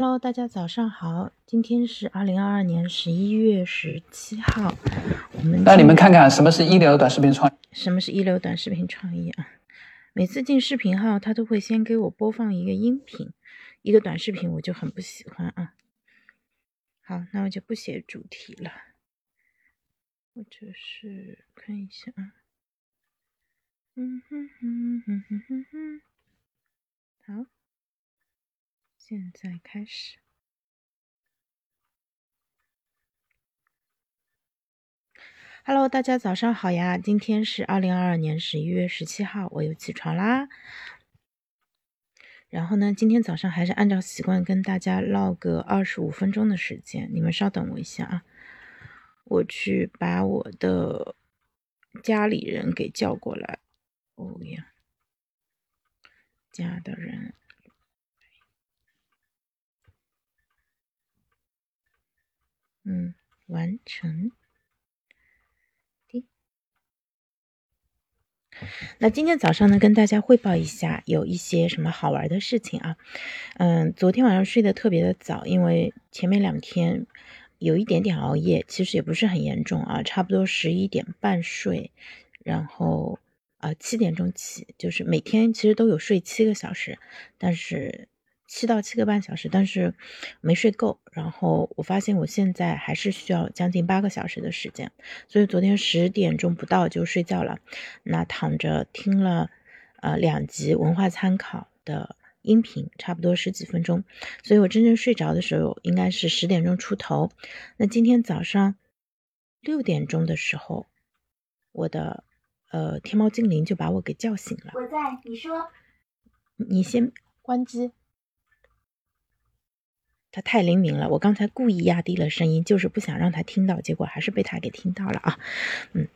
Hello，大家早上好，今天是二零二二年十一月十七号。我们那你们看看什么是一流短视频创？什么是一流短视频创意啊？每次进视频号，他都会先给我播放一个音频，一个短视频，我就很不喜欢啊。好，那我就不写主题了，或者是看一下啊。嗯哼哼哼哼哼哼，好。现在开始。Hello，大家早上好呀！今天是二零二二年十一月十七号，我又起床啦。然后呢，今天早上还是按照习惯跟大家唠个二十五分钟的时间，你们稍等我一下啊，我去把我的家里人给叫过来。哦呀，家的人。嗯，完成。那今天早上呢，跟大家汇报一下，有一些什么好玩的事情啊？嗯，昨天晚上睡得特别的早，因为前面两天有一点点熬夜，其实也不是很严重啊，差不多十一点半睡，然后啊七点钟起，就是每天其实都有睡七个小时，但是。七到七个半小时，但是没睡够。然后我发现我现在还是需要将近八个小时的时间，所以昨天十点钟不到就睡觉了。那躺着听了呃两集文化参考的音频，差不多十几分钟。所以我真正睡着的时候应该是十点钟出头。那今天早上六点钟的时候，我的呃天猫精灵就把我给叫醒了。我在，你说，你先关机。他太灵敏了，我刚才故意压低了声音，就是不想让他听到，结果还是被他给听到了啊，嗯，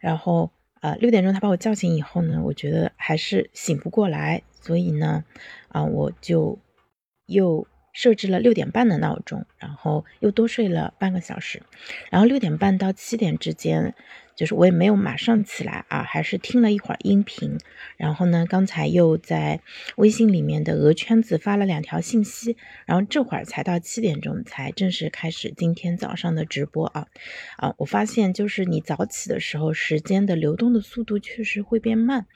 然后呃六点钟他把我叫醒以后呢，我觉得还是醒不过来，所以呢，啊我就又设置了六点半的闹钟，然后又多睡了半个小时，然后六点半到七点之间。就是我也没有马上起来啊，还是听了一会儿音频，然后呢，刚才又在微信里面的鹅圈子发了两条信息，然后这会儿才到七点钟才正式开始今天早上的直播啊啊！我发现就是你早起的时候，时间的流动的速度确实会变慢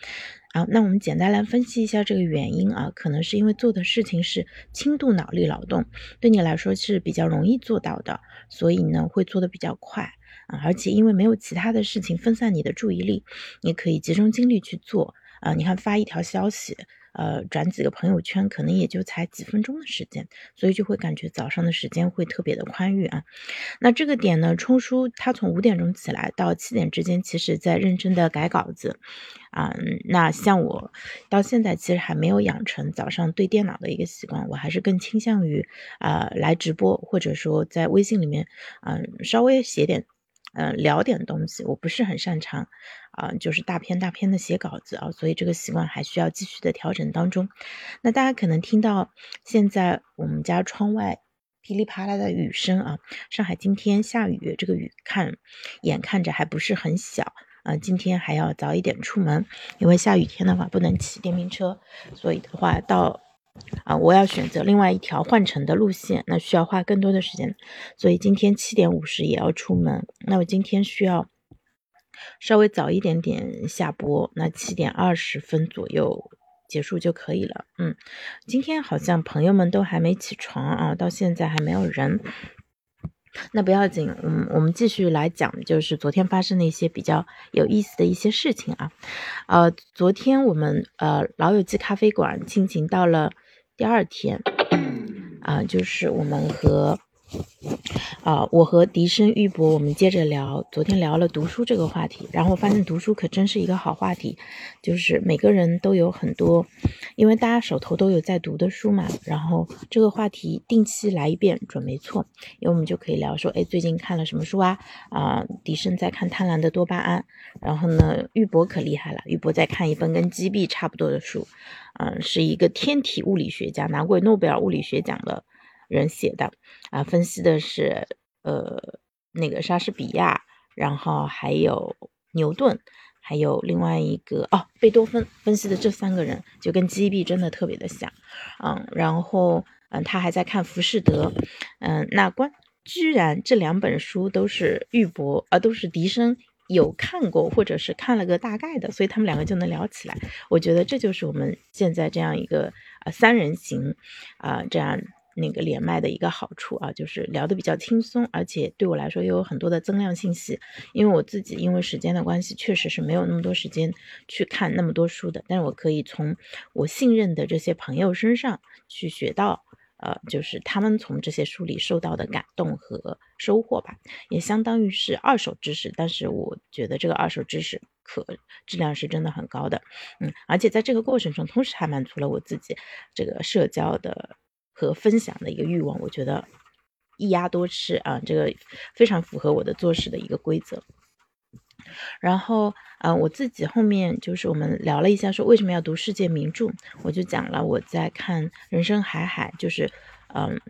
啊。那我们简单来分析一下这个原因啊，可能是因为做的事情是轻度脑力劳动，对你来说是比较容易做到的，所以呢会做的比较快。啊，而且因为没有其他的事情分散你的注意力，你可以集中精力去做。啊，你看发一条消息，呃，转几个朋友圈，可能也就才几分钟的时间，所以就会感觉早上的时间会特别的宽裕啊。那这个点呢，冲叔他从五点钟起来到七点之间，其实在认真的改稿子。啊，那像我到现在其实还没有养成早上对电脑的一个习惯，我还是更倾向于啊来直播，或者说在微信里面，嗯，稍微写点。嗯，聊点东西，我不是很擅长，啊，就是大篇大篇的写稿子啊，所以这个习惯还需要继续的调整当中。那大家可能听到现在我们家窗外噼里啪啦的雨声啊，上海今天下雨，这个雨看眼看着还不是很小啊，今天还要早一点出门，因为下雨天的话不能骑电瓶车，所以的话到。啊，我要选择另外一条换乘的路线，那需要花更多的时间，所以今天七点五十也要出门。那我今天需要稍微早一点点下播，那七点二十分左右结束就可以了。嗯，今天好像朋友们都还没起床啊，到现在还没有人。那不要紧，嗯，我们继续来讲，就是昨天发生的一些比较有意思的一些事情啊。呃，昨天我们呃老友记咖啡馆进行到了。第二天，啊，就是我们和啊，我和笛声玉博，我们接着聊。昨天聊了读书这个话题，然后发现读书可真是一个好话题，就是每个人都有很多，因为大家手头都有在读的书嘛。然后这个话题定期来一遍准没错，因为我们就可以聊说，哎，最近看了什么书啊？啊，笛声在看《贪婪的多巴胺》，然后呢，玉博可厉害了，玉博在看一本跟击毙差不多的书。嗯，是一个天体物理学家，拿过诺贝尔物理学奖的人写的啊，分析的是呃那个莎士比亚，然后还有牛顿，还有另外一个哦贝多芬，分析的这三个人就跟 G B 真的特别的像，嗯，然后嗯，他还在看《浮士德》，嗯，那关居然这两本书都是玉博，呃，都是笛声有看过或者是看了个大概的，所以他们两个就能聊起来。我觉得这就是我们现在这样一个啊三人行啊这样。那个连麦的一个好处啊，就是聊得比较轻松，而且对我来说又有很多的增量信息。因为我自己因为时间的关系，确实是没有那么多时间去看那么多书的。但是我可以从我信任的这些朋友身上去学到，呃，就是他们从这些书里受到的感动和收获吧，也相当于是二手知识。但是我觉得这个二手知识可质量是真的很高的，嗯，而且在这个过程中，同时还满足了我自己这个社交的。和分享的一个欲望，我觉得一鸭多吃啊，这个非常符合我的做事的一个规则。然后，啊，我自己后面就是我们聊了一下，说为什么要读世界名著，我就讲了我在看《人生海海》，就是嗯，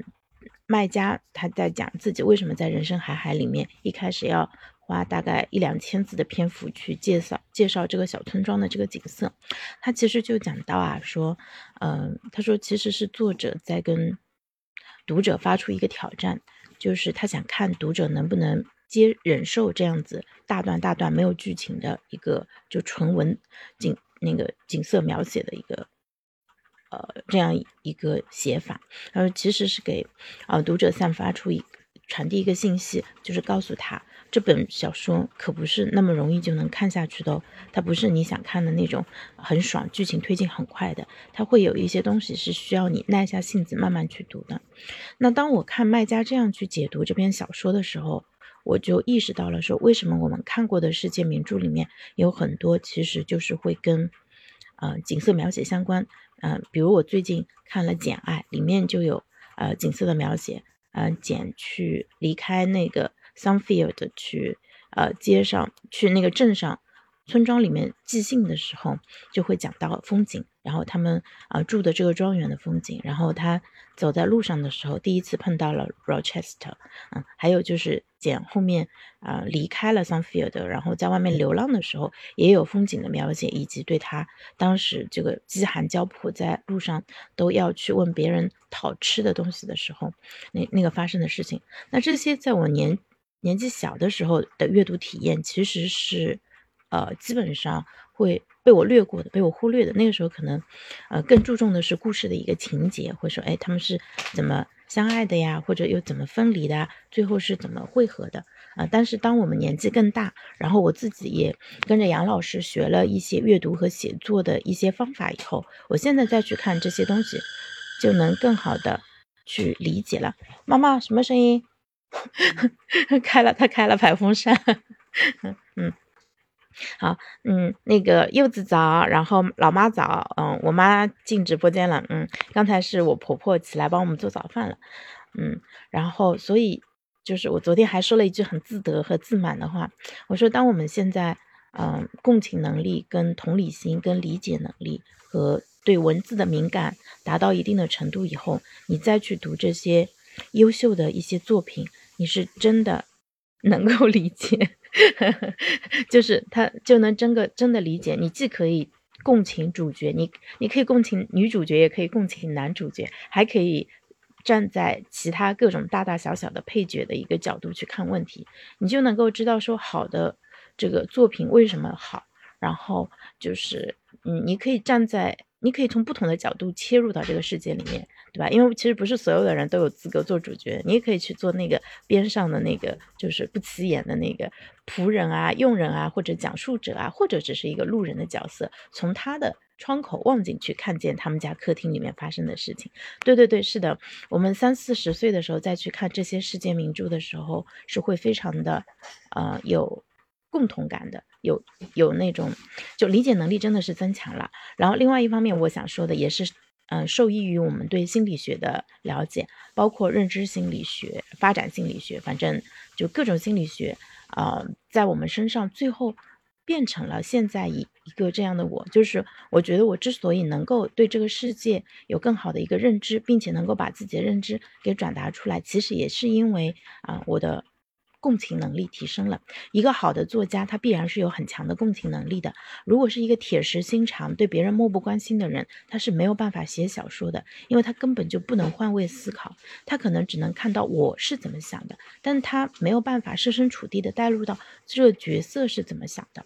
卖家他在讲自己为什么在《人生海海》里面一开始要。花大概一两千字的篇幅去介绍介绍这个小村庄的这个景色，他其实就讲到啊，说，嗯，他说其实是作者在跟读者发出一个挑战，就是他想看读者能不能接忍受这样子大段大段没有剧情的一个就纯文景那个景色描写的一个呃这样一个写法，他说其实是给啊读者散发出一传递一个信息，就是告诉他。这本小说可不是那么容易就能看下去的哦，它不是你想看的那种很爽、剧情推进很快的，它会有一些东西是需要你耐下性子慢慢去读的。那当我看卖家这样去解读这篇小说的时候，我就意识到了说，为什么我们看过的世界名著里面有很多其实就是会跟呃景色描写相关，嗯，比如我最近看了《简爱》，里面就有呃景色的描写，嗯，简去离开那个。Sunfield 去呃街上去那个镇上村庄里面寄信的时候，就会讲到风景，然后他们啊住的这个庄园的风景，然后他走在路上的时候，第一次碰到了 Rochester，嗯，还有就是简后面啊离开了 Sunfield，然后在外面流浪的时候，也有风景的描写，以及对他当时这个饥寒交迫，在路上都要去问别人讨吃的东西的时候，那那个发生的事情，那这些在我年。年纪小的时候的阅读体验，其实是，呃，基本上会被我略过的，被我忽略的。那个时候可能，呃，更注重的是故事的一个情节，或者说，哎，他们是怎么相爱的呀，或者又怎么分离的，最后是怎么汇合的啊？但是当我们年纪更大，然后我自己也跟着杨老师学了一些阅读和写作的一些方法以后，我现在再去看这些东西，就能更好的去理解了。妈妈，什么声音？开了，他开了排风扇。嗯，好，嗯，那个柚子早，然后老妈早，嗯，我妈进直播间了，嗯，刚才是我婆婆起来帮我们做早饭了，嗯，然后所以就是我昨天还说了一句很自得和自满的话，我说当我们现在，嗯，共情能力、跟同理心、跟理解能力和对文字的敏感达到一定的程度以后，你再去读这些。优秀的一些作品，你是真的 能够理解，就是他就能真个真的理解。你既可以共情主角，你你可以共情女主角，也可以共情男主角，还可以站在其他各种大大小小的配角的一个角度去看问题，你就能够知道说好的这个作品为什么好。然后就是，嗯，你可以站在，你可以从不同的角度切入到这个世界里面。对吧？因为其实不是所有的人都有资格做主角，你也可以去做那个边上的那个，就是不起眼的那个仆人啊、佣人啊，或者讲述者啊，或者只是一个路人的角色，从他的窗口望进去，看见他们家客厅里面发生的事情。对对对，是的，我们三四十岁的时候再去看这些世界名著的时候，是会非常的，呃，有共同感的，有有那种就理解能力真的是增强了。然后另外一方面，我想说的也是。嗯，受益于我们对心理学的了解，包括认知心理学、发展心理学，反正就各种心理学啊，在我们身上最后变成了现在一一个这样的我。就是我觉得我之所以能够对这个世界有更好的一个认知，并且能够把自己的认知给转达出来，其实也是因为啊我的共情能力提升了。一个好的作家，他必然是有很强的共情能力的。如果是一个铁石心肠、对别人漠不关心的人，他是没有办法写小说的，因为他根本就不能换位思考，他可能只能看到我是怎么想的，但他没有办法设身处地的带入到这个角色是怎么想的。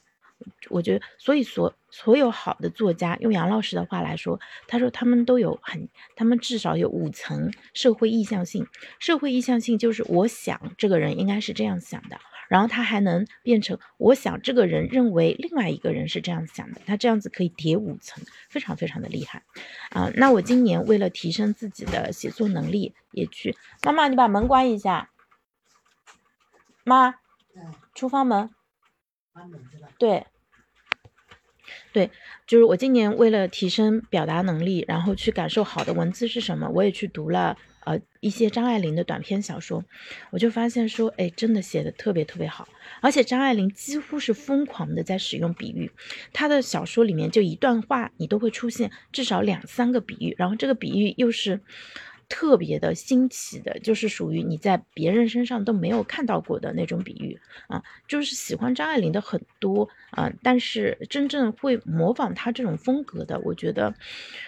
我觉得，所以所所有好的作家，用杨老师的话来说，他说他们都有很，他们至少有五层社会意向性。社会意向性就是我想这个人应该是这样想的，然后他还能变成我想这个人认为另外一个人是这样想的，他这样子可以叠五层，非常非常的厉害啊！那我今年为了提升自己的写作能力，也去妈妈，你把门关一下，妈，厨房门，对。对，就是我今年为了提升表达能力，然后去感受好的文字是什么，我也去读了呃一些张爱玲的短篇小说，我就发现说，哎，真的写的特别特别好，而且张爱玲几乎是疯狂的在使用比喻，她的小说里面就一段话你都会出现至少两三个比喻，然后这个比喻又是。特别的新奇的，就是属于你在别人身上都没有看到过的那种比喻啊，就是喜欢张爱玲的很多啊，但是真正会模仿她这种风格的，我觉得，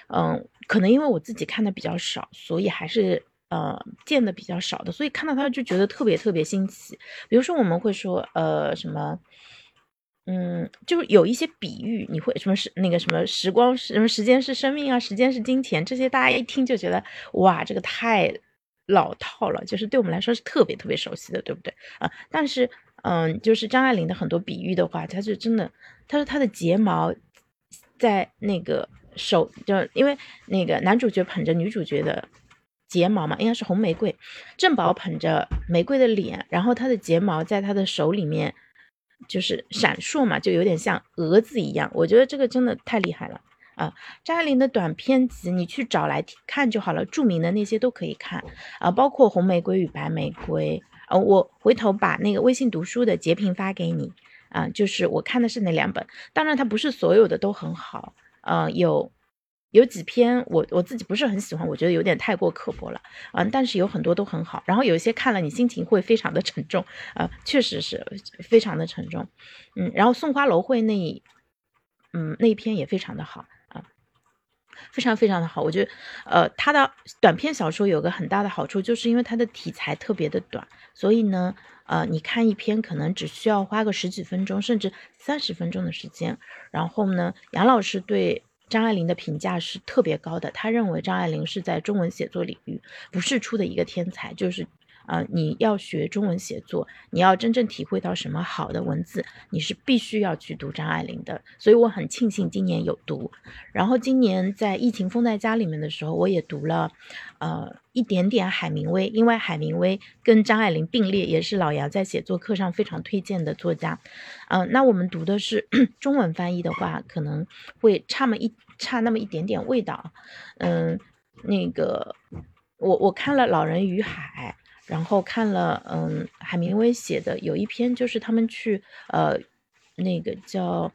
嗯，可能因为我自己看的比较少，所以还是呃见的比较少的，所以看到她就觉得特别特别新奇。比如说我们会说呃什么。嗯，就是有一些比喻，你会什么是那个什么时光是什么时间是生命啊，时间是金钱，这些大家一听就觉得哇，这个太老套了，就是对我们来说是特别特别熟悉的，对不对啊？但是嗯，就是张爱玲的很多比喻的话，她是真的，她说她的睫毛在那个手，就因为那个男主角捧着女主角的睫毛嘛，应该是红玫瑰，正宝捧着玫瑰的脸，然后她的睫毛在她的手里面。就是闪烁嘛，就有点像蛾子一样。我觉得这个真的太厉害了啊！张爱玲的短篇集，你去找来看就好了，著名的那些都可以看啊，包括《红玫瑰与白玫瑰》啊。我回头把那个微信读书的截屏发给你啊，就是我看的是那两本，当然它不是所有的都很好，啊，有。有几篇我我自己不是很喜欢，我觉得有点太过刻薄了，嗯，但是有很多都很好。然后有一些看了你心情会非常的沉重，啊，确实是非常的沉重，嗯。然后送花楼会那，嗯，那一篇也非常的好啊，非常非常的好。我觉得，呃，他的短篇小说有个很大的好处，就是因为它的题材特别的短，所以呢，呃，你看一篇可能只需要花个十几分钟，甚至三十分钟的时间。然后呢，杨老师对。张爱玲的评价是特别高的，他认为张爱玲是在中文写作领域不是出的一个天才，就是。啊，你要学中文写作，你要真正体会到什么好的文字，你是必须要去读张爱玲的。所以我很庆幸今年有读。然后今年在疫情封在家里面的时候，我也读了，呃，一点点海明威，因为海明威跟张爱玲并列，也是老杨在写作课上非常推荐的作家。嗯，那我们读的是 中文翻译的话，可能会差么一差那么一点点味道。嗯，那个我我看了《老人与海》。然后看了，嗯，海明威写的有一篇，就是他们去，呃，那个叫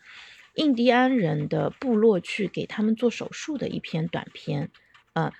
印第安人的部落去给他们做手术的一篇短篇，嗯，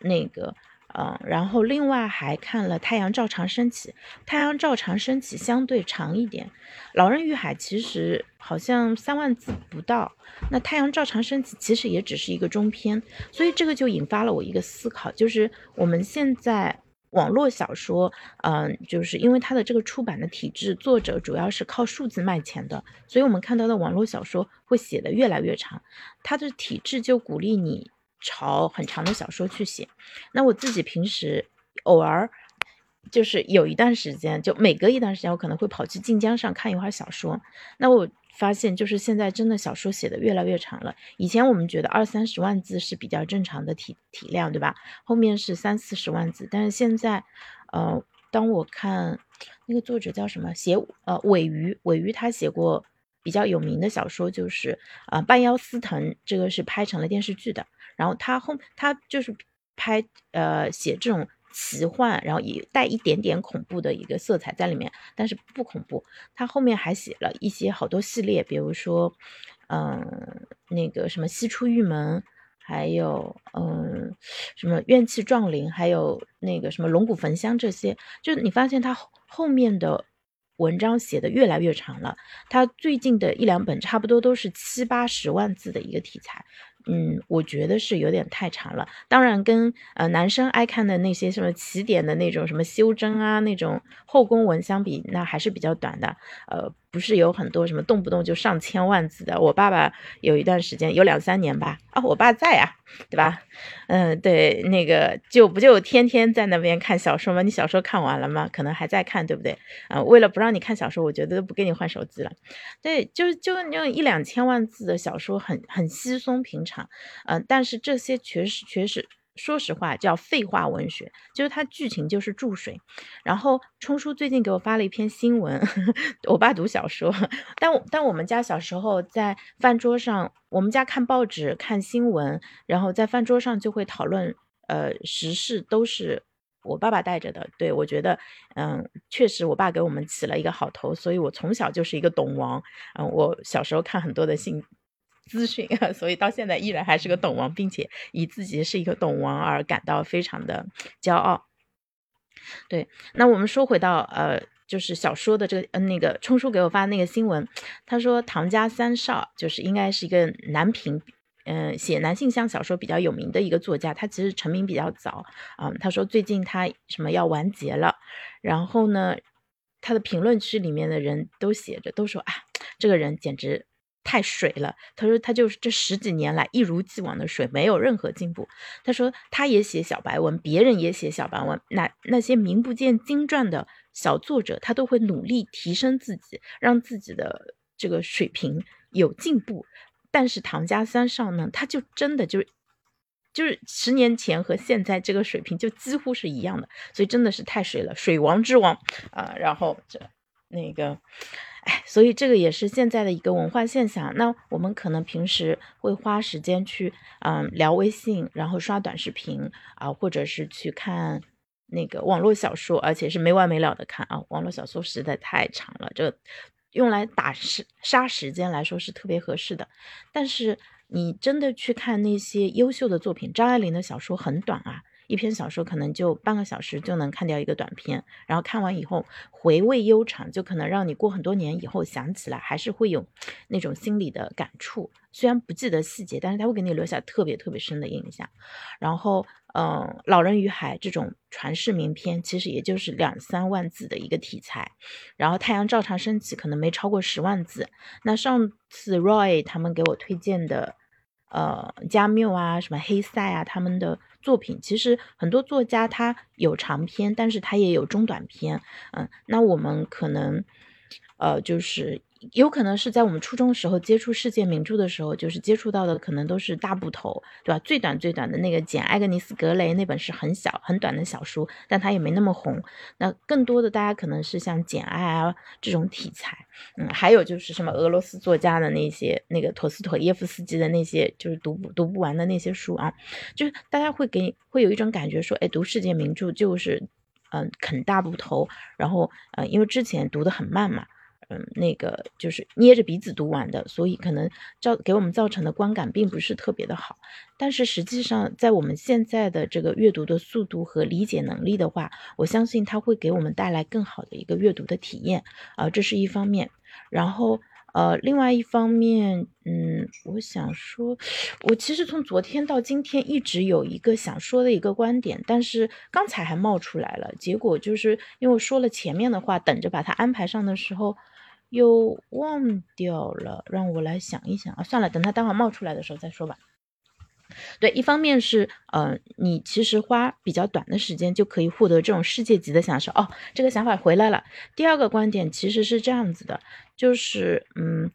那个，嗯，然后另外还看了《太阳照常升起》，《太阳照常升起》相对长一点，《老人与海》其实好像三万字不到，那《太阳照常升起》其实也只是一个中篇，所以这个就引发了我一个思考，就是我们现在。网络小说，嗯，就是因为它的这个出版的体制，作者主要是靠数字卖钱的，所以我们看到的网络小说会写的越来越长，它的体制就鼓励你朝很长的小说去写。那我自己平时偶尔就是有一段时间，就每隔一段时间，我可能会跑去晋江上看一会儿小说。那我。发现就是现在真的小说写的越来越长了。以前我们觉得二三十万字是比较正常的体体量，对吧？后面是三四十万字，但是现在，呃，当我看那个作者叫什么，写呃尾鱼，尾鱼他写过比较有名的小说，就是啊半妖司藤，这个是拍成了电视剧的。然后他后他就是拍呃写这种。奇幻，然后也带一点点恐怖的一个色彩在里面，但是不恐怖。他后面还写了一些好多系列，比如说，嗯，那个什么《西出玉门》，还有嗯什么怨气撞铃，还有那个什么龙骨焚香这些，就你发现他后面的。文章写的越来越长了，他最近的一两本差不多都是七八十万字的一个题材，嗯，我觉得是有点太长了。当然，跟呃男生爱看的那些什么起点的那种什么修真啊那种后宫文相比，那还是比较短的，呃。不是有很多什么动不动就上千万字的？我爸爸有一段时间有两三年吧，啊，我爸在啊，对吧？嗯，对，那个就不就天天在那边看小说吗？你小说看完了吗？可能还在看，对不对？啊，为了不让你看小说，我觉得都不给你换手机了。对，就就那种一两千万字的小说，很很稀松平常。嗯，但是这些确实确实。说实话，叫废话文学，就是它剧情就是注水。然后冲叔最近给我发了一篇新闻，我爸读小说，但但我们家小时候在饭桌上，我们家看报纸、看新闻，然后在饭桌上就会讨论，呃，时事都是我爸爸带着的。对我觉得，嗯，确实我爸给我们起了一个好头，所以我从小就是一个懂王。嗯，我小时候看很多的新。资讯，所以到现在依然还是个懂王，并且以自己是一个懂王而感到非常的骄傲。对，那我们说回到呃，就是小说的这个呃那个冲叔给我发那个新闻，他说唐家三少就是应该是一个男频，嗯，写男性向小说比较有名的一个作家，他其实成名比较早啊。他说最近他什么要完结了，然后呢，他的评论区里面的人都写着，都说啊，这个人简直。太水了，他说他就是这十几年来一如既往的水，没有任何进步。他说他也写小白文，别人也写小白文，那那些名不见经传的小作者，他都会努力提升自己，让自己的这个水平有进步。但是唐家三少呢，他就真的就就是十年前和现在这个水平就几乎是一样的，所以真的是太水了，水王之王啊。然后这那个。哎，所以这个也是现在的一个文化现象。那我们可能平时会花时间去，嗯，聊微信，然后刷短视频啊，或者是去看那个网络小说，而且是没完没了的看啊。网络小说实在太长了，这用来打时杀时间来说是特别合适的。但是你真的去看那些优秀的作品，张爱玲的小说很短啊。一篇小说可能就半个小时就能看掉一个短片，然后看完以后回味悠长，就可能让你过很多年以后想起来还是会有那种心理的感触。虽然不记得细节，但是它会给你留下特别特别深的印象。然后，嗯，《老人与海》这种传世名篇，其实也就是两三万字的一个题材。然后，《太阳照常升起》可能没超过十万字。那上次 Roy 他们给我推荐的，呃，加缪啊，什么黑塞啊，他们的。作品其实很多作家他有长篇，但是他也有中短篇，嗯，那我们可能，呃，就是。有可能是在我们初中的时候接触世界名著的时候，就是接触到的可能都是大部头，对吧？最短最短的那个简·艾格尼斯·格雷那本是很小很短的小书，但它也没那么红。那更多的大家可能是像简·爱啊这种题材，嗯，还有就是什么俄罗斯作家的那些，那个陀思妥耶夫斯基的那些，就是读不读不完的那些书啊，就是大家会给会有一种感觉说，哎，读世界名著就是嗯啃大部头，然后呃，因为之前读的很慢嘛。嗯，那个就是捏着鼻子读完的，所以可能造给我们造成的观感并不是特别的好。但是实际上，在我们现在的这个阅读的速度和理解能力的话，我相信它会给我们带来更好的一个阅读的体验啊，这是一方面。然后呃，另外一方面，嗯，我想说，我其实从昨天到今天一直有一个想说的一个观点，但是刚才还冒出来了，结果就是因为我说了前面的话，等着把它安排上的时候。又忘掉了，让我来想一想啊！算了，等他待会冒出来的时候再说吧。对，一方面是，呃，你其实花比较短的时间就可以获得这种世界级的享受哦。这个想法回来了。第二个观点其实是这样子的，就是，嗯，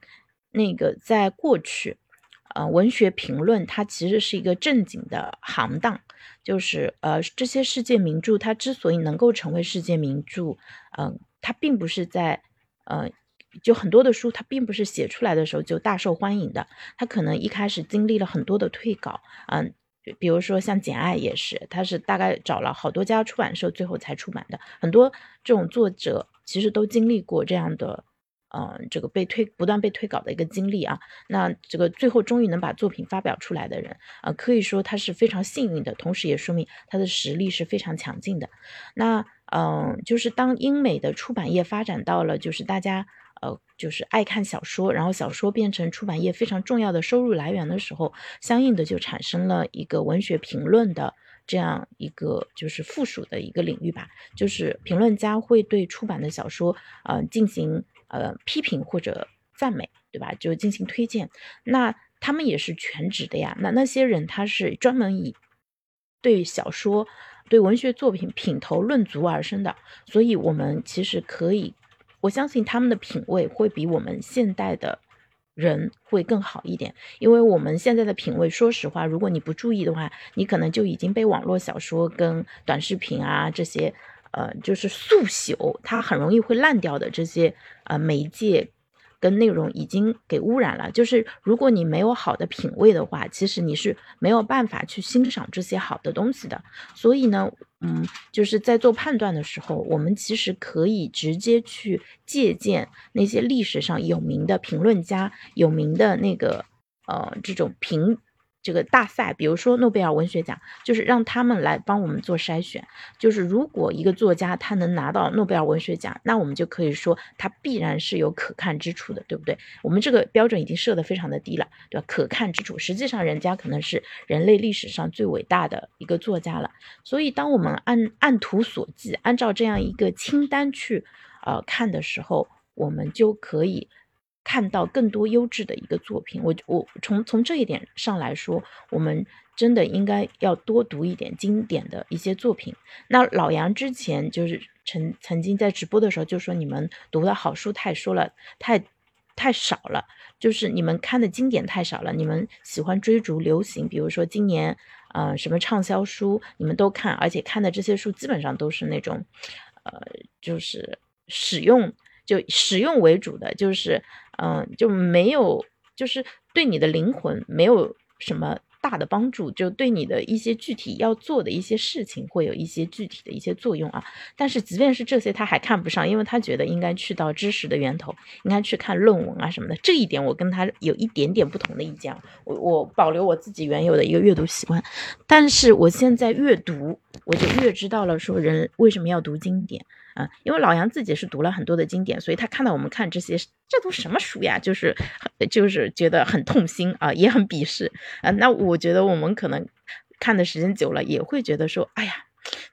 那个在过去，呃，文学评论它其实是一个正经的行当，就是，呃，这些世界名著它之所以能够成为世界名著，嗯，它并不是在，呃。就很多的书，它并不是写出来的时候就大受欢迎的，它可能一开始经历了很多的退稿，嗯，比如说像《简爱》也是，它是大概找了好多家出版社，最后才出版的。很多这种作者其实都经历过这样的嗯，这个被推不断被推稿的一个经历啊，那这个最后终于能把作品发表出来的人啊，可以说他是非常幸运的，同时也说明他的实力是非常强劲的。那嗯，就是当英美的出版业发展到了就是大家呃就是爱看小说，然后小说变成出版业非常重要的收入来源的时候，相应的就产生了一个文学评论的这样一个就是附属的一个领域吧，就是评论家会对出版的小说呃进行。呃，批评或者赞美，对吧？就进行推荐，那他们也是全职的呀。那那些人他是专门以对小说、对文学作品品头论足而生的，所以我们其实可以，我相信他们的品味会比我们现代的人会更好一点。因为我们现在的品味，说实话，如果你不注意的话，你可能就已经被网络小说跟短视频啊这些。呃，就是速朽，它很容易会烂掉的这些呃媒介跟内容已经给污染了。就是如果你没有好的品味的话，其实你是没有办法去欣赏这些好的东西的。所以呢，嗯，就是在做判断的时候，我们其实可以直接去借鉴那些历史上有名的评论家、有名的那个呃这种评。这个大赛，比如说诺贝尔文学奖，就是让他们来帮我们做筛选。就是如果一个作家他能拿到诺贝尔文学奖，那我们就可以说他必然是有可看之处的，对不对？我们这个标准已经设得非常的低了，对吧？可看之处，实际上人家可能是人类历史上最伟大的一个作家了。所以，当我们按按图索骥，按照这样一个清单去呃看的时候，我们就可以。看到更多优质的一个作品，我我从从这一点上来说，我们真的应该要多读一点经典的一些作品。那老杨之前就是曾曾经在直播的时候就说，你们读的好书太说了，太太少了，就是你们看的经典太少了。你们喜欢追逐流行，比如说今年呃什么畅销书，你们都看，而且看的这些书基本上都是那种呃就是使用就使用为主的，就是。嗯，就没有，就是对你的灵魂没有什么大的帮助，就对你的一些具体要做的一些事情会有一些具体的一些作用啊。但是即便是这些，他还看不上，因为他觉得应该去到知识的源头，应该去看论文啊什么的。这一点我跟他有一点点不同的意见，我我保留我自己原有的一个阅读习惯，但是我现在越读，我就越知道了说人为什么要读经典。啊，因为老杨自己是读了很多的经典，所以他看到我们看这些，这都什么书呀？就是，就是觉得很痛心啊，也很鄙视啊。那我觉得我们可能看的时间久了，也会觉得说，哎呀。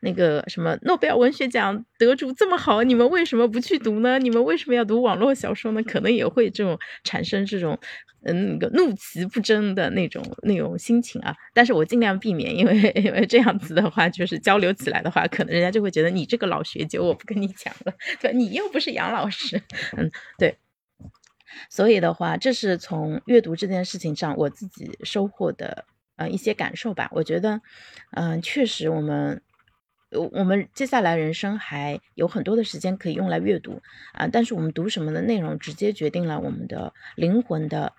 那个什么诺贝尔文学奖得主这么好，你们为什么不去读呢？你们为什么要读网络小说呢？可能也会这种产生这种嗯那个怒其不争的那种那种心情啊。但是我尽量避免，因为因为这样子的话，就是交流起来的话，可能人家就会觉得你这个老学究，我不跟你讲了，对你又不是杨老师，嗯，对。所以的话，这是从阅读这件事情上我自己收获的呃一些感受吧。我觉得，嗯，确实我们。我们接下来人生还有很多的时间可以用来阅读啊，但是我们读什么的内容，直接决定了我们的灵魂的。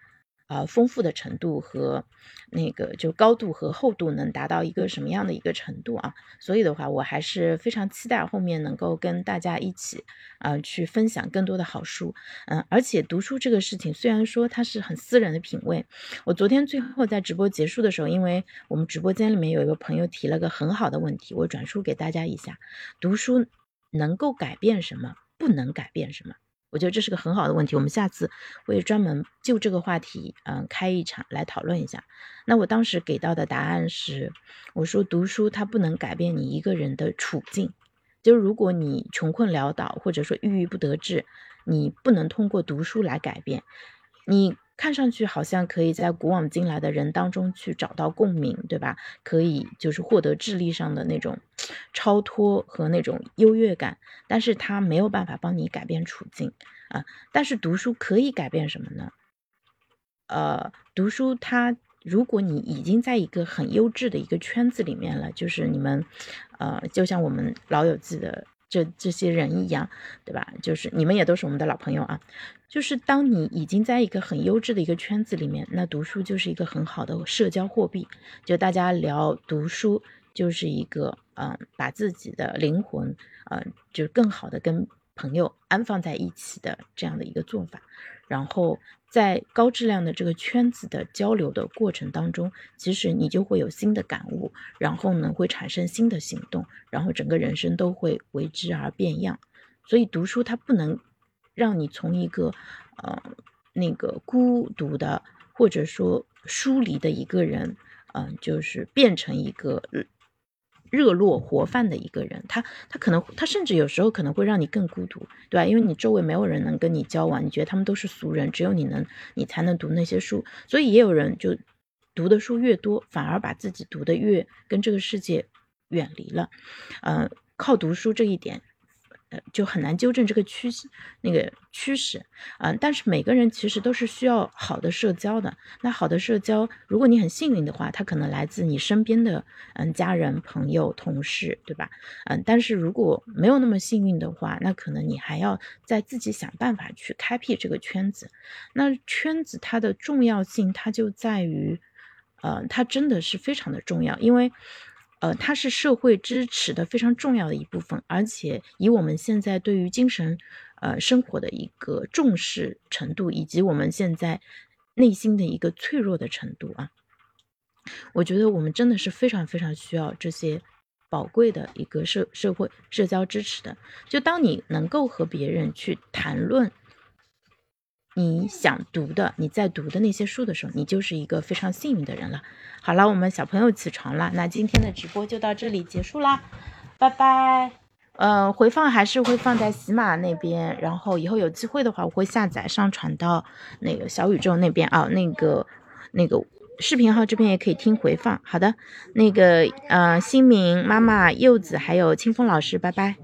啊，丰富的程度和那个就高度和厚度能达到一个什么样的一个程度啊？所以的话，我还是非常期待后面能够跟大家一起啊去分享更多的好书。嗯，而且读书这个事情，虽然说它是很私人的品味，我昨天最后在直播结束的时候，因为我们直播间里面有一个朋友提了个很好的问题，我转述给大家一下：读书能够改变什么？不能改变什么？我觉得这是个很好的问题，我们下次会专门就这个话题，嗯，开一场来讨论一下。那我当时给到的答案是，我说读书它不能改变你一个人的处境，就是如果你穷困潦倒或者说郁郁不得志，你不能通过读书来改变你。看上去好像可以在古往今来的人当中去找到共鸣，对吧？可以就是获得智力上的那种超脱和那种优越感，但是它没有办法帮你改变处境啊。但是读书可以改变什么呢？呃，读书它，如果你已经在一个很优质的一个圈子里面了，就是你们，呃，就像我们老友记的。这这些人一样，对吧？就是你们也都是我们的老朋友啊。就是当你已经在一个很优质的一个圈子里面，那读书就是一个很好的社交货币。就大家聊读书，就是一个嗯，把自己的灵魂，嗯，就更好的跟朋友安放在一起的这样的一个做法，然后在高质量的这个圈子的交流的过程当中，其实你就会有新的感悟，然后呢会产生新的行动，然后整个人生都会为之而变样。所以读书它不能让你从一个呃那个孤独的或者说疏离的一个人，嗯，就是变成一个。热络活泛的一个人，他他可能他甚至有时候可能会让你更孤独，对吧？因为你周围没有人能跟你交往，你觉得他们都是俗人，只有你能，你才能读那些书。所以也有人就读的书越多，反而把自己读的越跟这个世界远离了。嗯，靠读书这一点。就很难纠正这个趋势，那个趋势，嗯，但是每个人其实都是需要好的社交的。那好的社交，如果你很幸运的话，它可能来自你身边的，嗯，家人、朋友、同事，对吧？嗯，但是如果没有那么幸运的话，那可能你还要在自己想办法去开辟这个圈子。那圈子它的重要性，它就在于，呃，它真的是非常的重要，因为。呃，它是社会支持的非常重要的一部分，而且以我们现在对于精神，呃，生活的一个重视程度，以及我们现在内心的一个脆弱的程度啊，我觉得我们真的是非常非常需要这些宝贵的一个社社会社交支持的。就当你能够和别人去谈论。你想读的，你在读的那些书的时候，你就是一个非常幸运的人了。好了，我们小朋友起床了，那今天的直播就到这里结束啦，拜拜。呃，回放还是会放在喜马那边，然后以后有机会的话，我会下载上传到那个小宇宙那边啊，那个那个视频号这边也可以听回放。好的，那个呃，新明妈妈、柚子还有清风老师，拜拜。